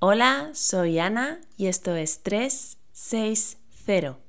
Hola, soy Ana y esto es 360.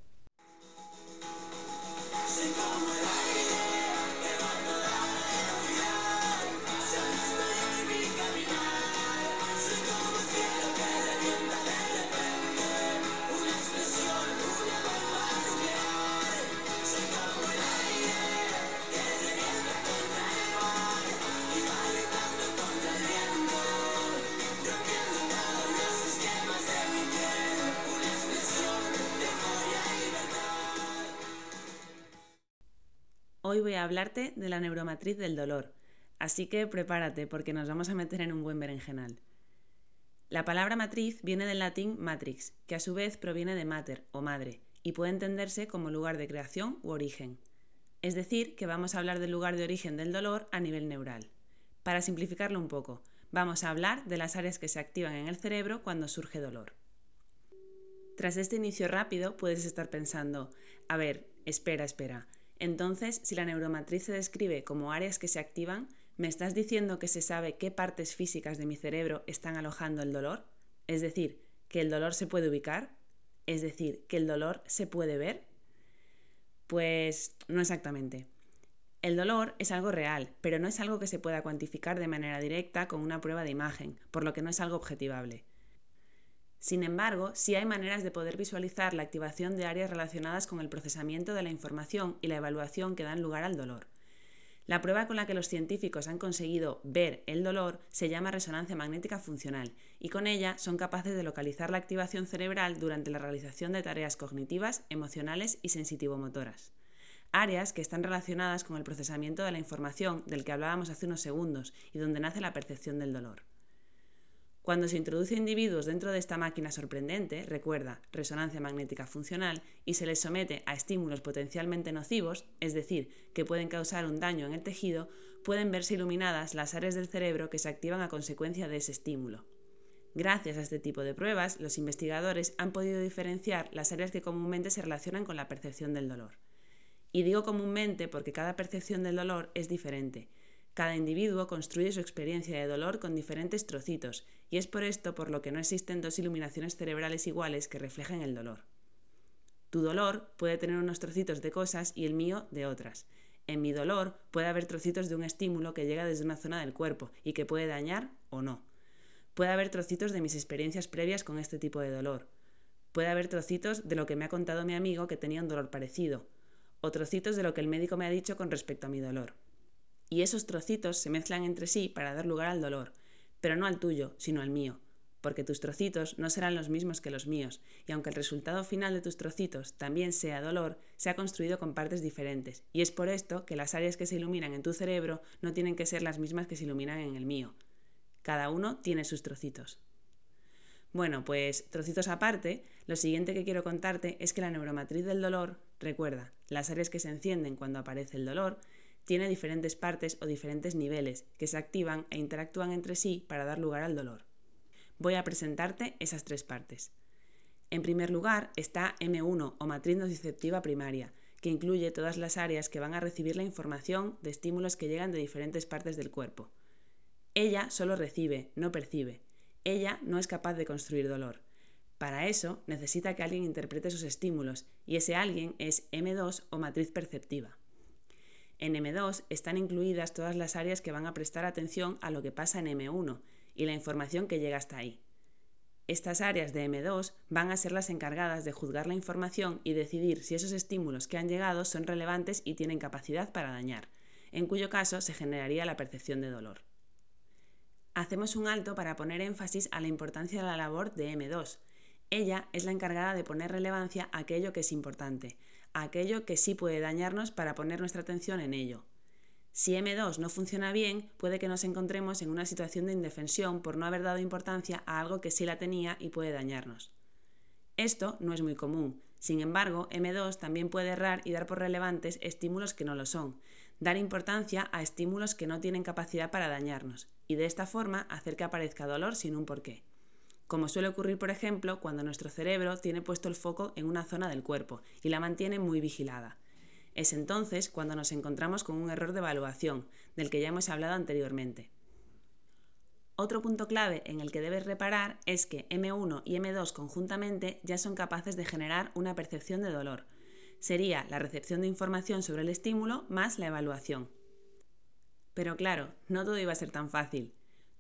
Hablarte de la neuromatriz del dolor, así que prepárate porque nos vamos a meter en un buen berenjenal. La palabra matriz viene del latín matrix, que a su vez proviene de mater o madre, y puede entenderse como lugar de creación u origen. Es decir, que vamos a hablar del lugar de origen del dolor a nivel neural. Para simplificarlo un poco, vamos a hablar de las áreas que se activan en el cerebro cuando surge dolor. Tras este inicio rápido puedes estar pensando, a ver, espera, espera, entonces, si la neuromatriz se describe como áreas que se activan, ¿me estás diciendo que se sabe qué partes físicas de mi cerebro están alojando el dolor? Es decir, que el dolor se puede ubicar? Es decir, que el dolor se puede ver? Pues no exactamente. El dolor es algo real, pero no es algo que se pueda cuantificar de manera directa con una prueba de imagen, por lo que no es algo objetivable. Sin embargo, sí hay maneras de poder visualizar la activación de áreas relacionadas con el procesamiento de la información y la evaluación que dan lugar al dolor. La prueba con la que los científicos han conseguido ver el dolor se llama resonancia magnética funcional y con ella son capaces de localizar la activación cerebral durante la realización de tareas cognitivas, emocionales y sensitivo-motoras. Áreas que están relacionadas con el procesamiento de la información del que hablábamos hace unos segundos y donde nace la percepción del dolor. Cuando se introduce individuos dentro de esta máquina sorprendente, recuerda, resonancia magnética funcional, y se les somete a estímulos potencialmente nocivos, es decir, que pueden causar un daño en el tejido, pueden verse iluminadas las áreas del cerebro que se activan a consecuencia de ese estímulo. Gracias a este tipo de pruebas, los investigadores han podido diferenciar las áreas que comúnmente se relacionan con la percepción del dolor. Y digo comúnmente porque cada percepción del dolor es diferente, cada individuo construye su experiencia de dolor con diferentes trocitos, y es por esto por lo que no existen dos iluminaciones cerebrales iguales que reflejen el dolor. Tu dolor puede tener unos trocitos de cosas y el mío de otras. En mi dolor puede haber trocitos de un estímulo que llega desde una zona del cuerpo y que puede dañar o no. Puede haber trocitos de mis experiencias previas con este tipo de dolor. Puede haber trocitos de lo que me ha contado mi amigo que tenía un dolor parecido, o trocitos de lo que el médico me ha dicho con respecto a mi dolor y esos trocitos se mezclan entre sí para dar lugar al dolor, pero no al tuyo, sino al mío, porque tus trocitos no serán los mismos que los míos, y aunque el resultado final de tus trocitos también sea dolor, se ha construido con partes diferentes, y es por esto que las áreas que se iluminan en tu cerebro no tienen que ser las mismas que se iluminan en el mío. Cada uno tiene sus trocitos. Bueno, pues trocitos aparte, lo siguiente que quiero contarte es que la neuromatriz del dolor, recuerda, las áreas que se encienden cuando aparece el dolor, tiene diferentes partes o diferentes niveles que se activan e interactúan entre sí para dar lugar al dolor. Voy a presentarte esas tres partes. En primer lugar está M1 o matriz nociceptiva primaria, que incluye todas las áreas que van a recibir la información de estímulos que llegan de diferentes partes del cuerpo. Ella solo recibe, no percibe. Ella no es capaz de construir dolor. Para eso necesita que alguien interprete sus estímulos, y ese alguien es M2 o matriz perceptiva. En M2 están incluidas todas las áreas que van a prestar atención a lo que pasa en M1 y la información que llega hasta ahí. Estas áreas de M2 van a ser las encargadas de juzgar la información y decidir si esos estímulos que han llegado son relevantes y tienen capacidad para dañar, en cuyo caso se generaría la percepción de dolor. Hacemos un alto para poner énfasis a la importancia de la labor de M2. Ella es la encargada de poner relevancia a aquello que es importante, aquello que sí puede dañarnos para poner nuestra atención en ello. Si M2 no funciona bien, puede que nos encontremos en una situación de indefensión por no haber dado importancia a algo que sí la tenía y puede dañarnos. Esto no es muy común. Sin embargo, M2 también puede errar y dar por relevantes estímulos que no lo son, dar importancia a estímulos que no tienen capacidad para dañarnos, y de esta forma hacer que aparezca dolor sin un porqué como suele ocurrir, por ejemplo, cuando nuestro cerebro tiene puesto el foco en una zona del cuerpo y la mantiene muy vigilada. Es entonces cuando nos encontramos con un error de evaluación, del que ya hemos hablado anteriormente. Otro punto clave en el que debes reparar es que M1 y M2 conjuntamente ya son capaces de generar una percepción de dolor. Sería la recepción de información sobre el estímulo más la evaluación. Pero claro, no todo iba a ser tan fácil.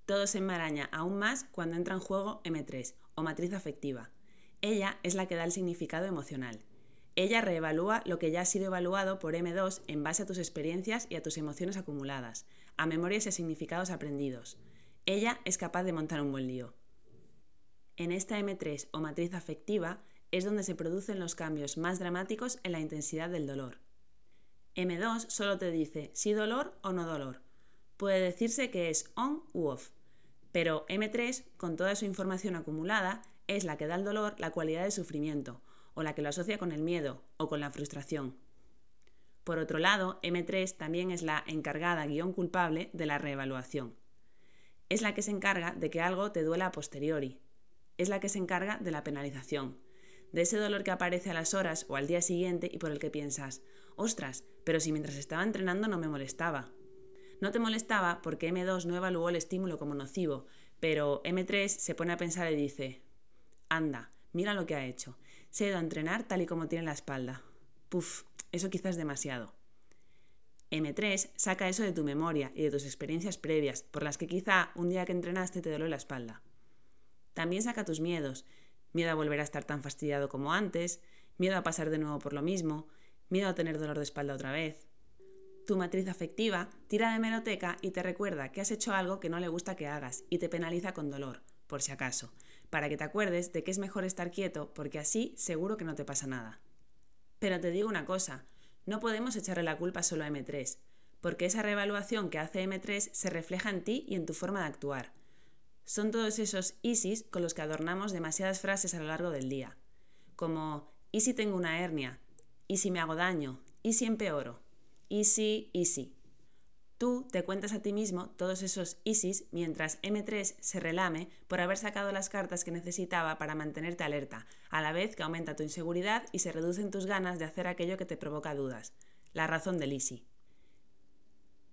Todo se enmaraña aún más cuando entra en juego M3 o matriz afectiva. Ella es la que da el significado emocional. Ella reevalúa lo que ya ha sido evaluado por M2 en base a tus experiencias y a tus emociones acumuladas, a memorias y significados aprendidos. Ella es capaz de montar un buen lío. En esta M3 o matriz afectiva es donde se producen los cambios más dramáticos en la intensidad del dolor. M2 solo te dice si dolor o no dolor. Puede decirse que es on u off. Pero M3, con toda su información acumulada, es la que da al dolor la cualidad de sufrimiento, o la que lo asocia con el miedo o con la frustración. Por otro lado, M3 también es la encargada guion culpable de la reevaluación. Es la que se encarga de que algo te duela a posteriori. Es la que se encarga de la penalización, de ese dolor que aparece a las horas o al día siguiente y por el que piensas, ostras, pero si mientras estaba entrenando no me molestaba. No te molestaba porque M2 no evaluó el estímulo como nocivo, pero M3 se pone a pensar y dice, anda, mira lo que ha hecho, se ha ido a entrenar tal y como tiene la espalda. Puf, eso quizás es demasiado. M3 saca eso de tu memoria y de tus experiencias previas, por las que quizá un día que entrenaste te dolió la espalda. También saca tus miedos, miedo a volver a estar tan fastidiado como antes, miedo a pasar de nuevo por lo mismo, miedo a tener dolor de espalda otra vez. Tu matriz afectiva tira de meroteca y te recuerda que has hecho algo que no le gusta que hagas y te penaliza con dolor, por si acaso, para que te acuerdes de que es mejor estar quieto porque así seguro que no te pasa nada. Pero te digo una cosa, no podemos echarle la culpa solo a M3, porque esa reevaluación que hace M3 se refleja en ti y en tu forma de actuar. Son todos esos ISIS con los que adornamos demasiadas frases a lo largo del día, como ¿y si tengo una hernia? ¿Y si me hago daño? ¿Y si empeoro? ¿Y si, y si? Tú te cuentas a ti mismo todos esos ISIS mientras M3 se relame por haber sacado las cartas que necesitaba para mantenerte alerta, a la vez que aumenta tu inseguridad y se reducen tus ganas de hacer aquello que te provoca dudas. La razón del ISI.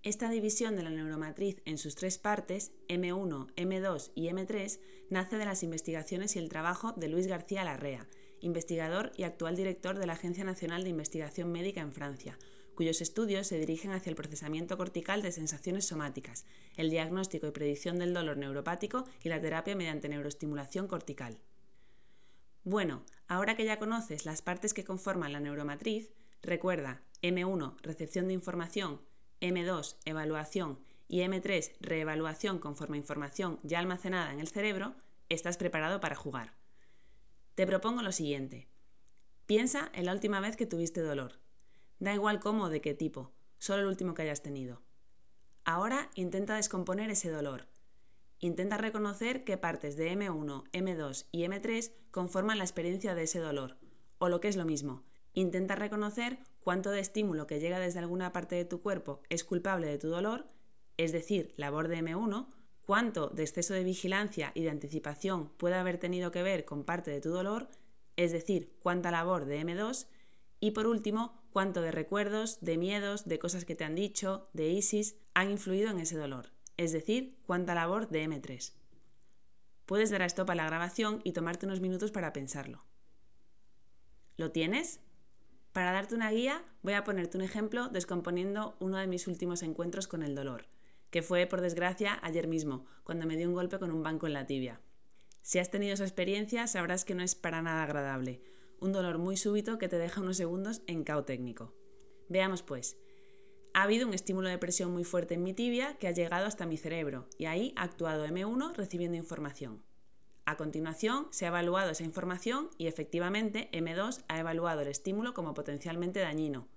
Esta división de la neuromatriz en sus tres partes, M1, M2 y M3, nace de las investigaciones y el trabajo de Luis García Larrea, investigador y actual director de la Agencia Nacional de Investigación Médica en Francia, cuyos estudios se dirigen hacia el procesamiento cortical de sensaciones somáticas, el diagnóstico y predicción del dolor neuropático y la terapia mediante neuroestimulación cortical. Bueno, ahora que ya conoces las partes que conforman la neuromatriz, recuerda M1, recepción de información, M2, evaluación y M3, reevaluación conforme información ya almacenada en el cerebro, estás preparado para jugar. Te propongo lo siguiente. Piensa en la última vez que tuviste dolor. Da igual cómo o de qué tipo, solo el último que hayas tenido. Ahora intenta descomponer ese dolor. Intenta reconocer qué partes de M1, M2 y M3 conforman la experiencia de ese dolor. O lo que es lo mismo, intenta reconocer cuánto de estímulo que llega desde alguna parte de tu cuerpo es culpable de tu dolor, es decir, labor de M1, cuánto de exceso de vigilancia y de anticipación puede haber tenido que ver con parte de tu dolor, es decir, cuánta labor de M2, y por último, cuánto de recuerdos, de miedos, de cosas que te han dicho, de ISIS, han influido en ese dolor, es decir, cuánta labor de M3. Puedes dar a stop a la grabación y tomarte unos minutos para pensarlo. ¿Lo tienes? Para darte una guía, voy a ponerte un ejemplo descomponiendo uno de mis últimos encuentros con el dolor, que fue, por desgracia, ayer mismo, cuando me dio un golpe con un banco en la tibia. Si has tenido esa experiencia, sabrás que no es para nada agradable, un dolor muy súbito que te deja unos segundos en cao técnico. Veamos pues. Ha habido un estímulo de presión muy fuerte en mi tibia que ha llegado hasta mi cerebro y ahí ha actuado M1 recibiendo información. A continuación se ha evaluado esa información y efectivamente M2 ha evaluado el estímulo como potencialmente dañino.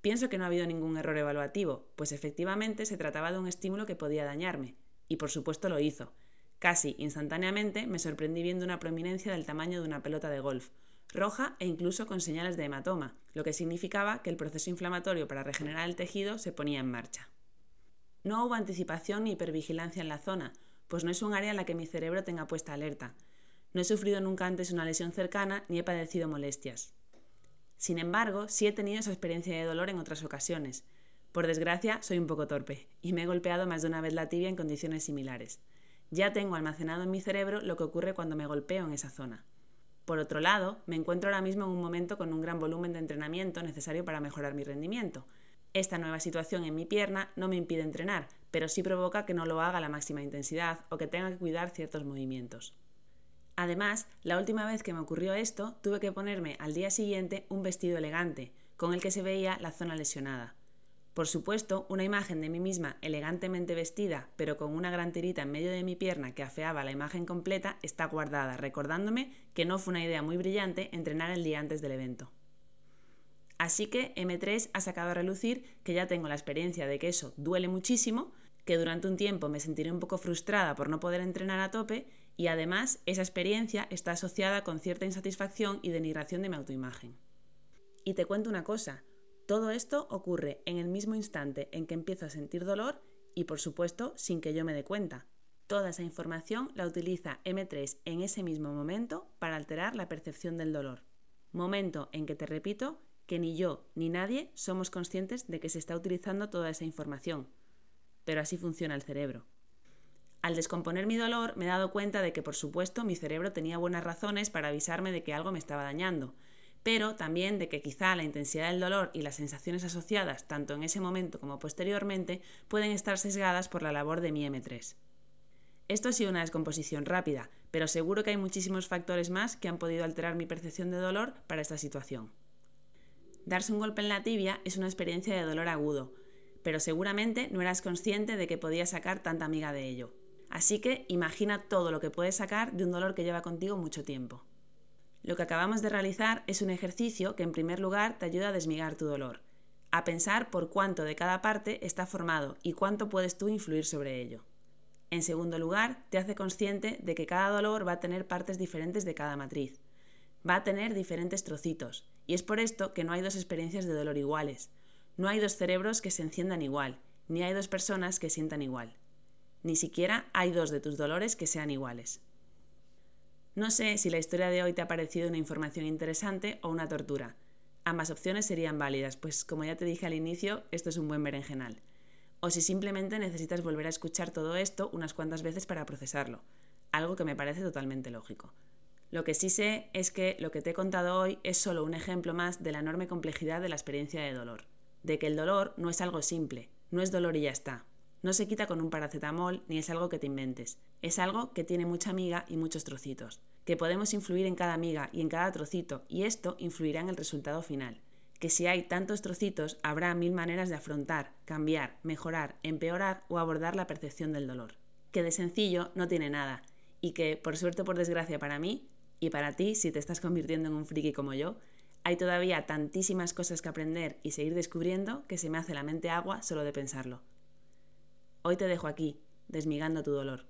Pienso que no ha habido ningún error evaluativo, pues efectivamente se trataba de un estímulo que podía dañarme, y por supuesto lo hizo. Casi instantáneamente me sorprendí viendo una prominencia del tamaño de una pelota de golf, roja e incluso con señales de hematoma, lo que significaba que el proceso inflamatorio para regenerar el tejido se ponía en marcha. No hubo anticipación ni hipervigilancia en la zona, pues no es un área en la que mi cerebro tenga puesta alerta. No he sufrido nunca antes una lesión cercana ni he padecido molestias. Sin embargo, sí he tenido esa experiencia de dolor en otras ocasiones. Por desgracia, soy un poco torpe y me he golpeado más de una vez la tibia en condiciones similares. Ya tengo almacenado en mi cerebro lo que ocurre cuando me golpeo en esa zona. Por otro lado, me encuentro ahora mismo en un momento con un gran volumen de entrenamiento necesario para mejorar mi rendimiento. Esta nueva situación en mi pierna no me impide entrenar, pero sí provoca que no lo haga a la máxima intensidad o que tenga que cuidar ciertos movimientos. Además, la última vez que me ocurrió esto, tuve que ponerme al día siguiente un vestido elegante, con el que se veía la zona lesionada. Por supuesto, una imagen de mí misma elegantemente vestida, pero con una gran tirita en medio de mi pierna que afeaba la imagen completa, está guardada, recordándome que no fue una idea muy brillante entrenar el día antes del evento. Así que M3 ha sacado a relucir que ya tengo la experiencia de que eso duele muchísimo, que durante un tiempo me sentiré un poco frustrada por no poder entrenar a tope y además esa experiencia está asociada con cierta insatisfacción y denigración de mi autoimagen. Y te cuento una cosa, todo esto ocurre en el mismo instante en que empiezo a sentir dolor y por supuesto sin que yo me dé cuenta. Toda esa información la utiliza M3 en ese mismo momento para alterar la percepción del dolor. Momento en que te repito que ni yo ni nadie somos conscientes de que se está utilizando toda esa información. Pero así funciona el cerebro. Al descomponer mi dolor me he dado cuenta de que por supuesto mi cerebro tenía buenas razones para avisarme de que algo me estaba dañando, pero también de que quizá la intensidad del dolor y las sensaciones asociadas, tanto en ese momento como posteriormente, pueden estar sesgadas por la labor de mi M3. Esto ha sido una descomposición rápida, pero seguro que hay muchísimos factores más que han podido alterar mi percepción de dolor para esta situación. Darse un golpe en la tibia es una experiencia de dolor agudo, pero seguramente no eras consciente de que podías sacar tanta amiga de ello. Así que imagina todo lo que puedes sacar de un dolor que lleva contigo mucho tiempo. Lo que acabamos de realizar es un ejercicio que en primer lugar te ayuda a desmigar tu dolor, a pensar por cuánto de cada parte está formado y cuánto puedes tú influir sobre ello. En segundo lugar, te hace consciente de que cada dolor va a tener partes diferentes de cada matriz. Va a tener diferentes trocitos, y es por esto que no hay dos experiencias de dolor iguales. No hay dos cerebros que se enciendan igual, ni hay dos personas que sientan igual. Ni siquiera hay dos de tus dolores que sean iguales. No sé si la historia de hoy te ha parecido una información interesante o una tortura. Ambas opciones serían válidas, pues como ya te dije al inicio, esto es un buen berenjenal. O si simplemente necesitas volver a escuchar todo esto unas cuantas veces para procesarlo, algo que me parece totalmente lógico. Lo que sí sé es que lo que te he contado hoy es solo un ejemplo más de la enorme complejidad de la experiencia de dolor, de que el dolor no es algo simple, no es dolor y ya está. No se quita con un paracetamol ni es algo que te inventes, es algo que tiene mucha miga y muchos trocitos que podemos influir en cada miga y en cada trocito, y esto influirá en el resultado final. Que si hay tantos trocitos, habrá mil maneras de afrontar, cambiar, mejorar, empeorar o abordar la percepción del dolor. Que de sencillo no tiene nada, y que, por suerte o por desgracia para mí, y para ti, si te estás convirtiendo en un friki como yo, hay todavía tantísimas cosas que aprender y seguir descubriendo que se me hace la mente agua solo de pensarlo. Hoy te dejo aquí, desmigando tu dolor.